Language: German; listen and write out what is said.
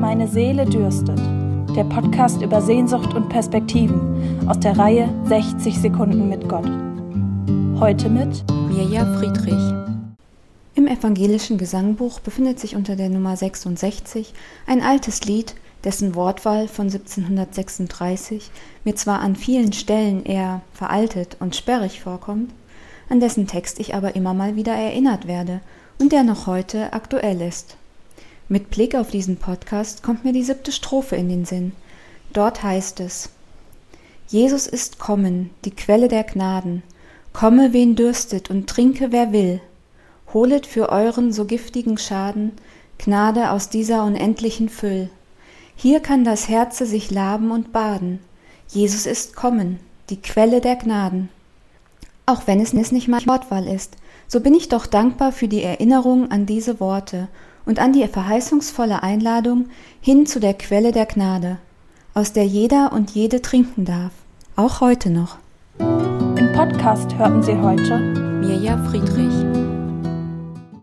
Meine Seele dürstet. Der Podcast über Sehnsucht und Perspektiven aus der Reihe 60 Sekunden mit Gott. Heute mit Mirja Friedrich. Im evangelischen Gesangbuch befindet sich unter der Nummer 66 ein altes Lied, dessen Wortwahl von 1736 mir zwar an vielen Stellen eher veraltet und sperrig vorkommt, an dessen Text ich aber immer mal wieder erinnert werde und der noch heute aktuell ist. Mit Blick auf diesen Podcast kommt mir die siebte Strophe in den Sinn. Dort heißt es Jesus ist kommen, die Quelle der Gnaden, komme wen dürstet und trinke wer will, holet für euren so giftigen Schaden Gnade aus dieser unendlichen Füll. Hier kann das Herze sich laben und baden, Jesus ist kommen, die Quelle der Gnaden. Auch wenn es nicht mal Wortwahl ist, so bin ich doch dankbar für die Erinnerung an diese Worte und an die verheißungsvolle Einladung hin zu der Quelle der Gnade, aus der jeder und jede trinken darf, auch heute noch. Im Podcast hörten Sie heute Mirja Friedrich.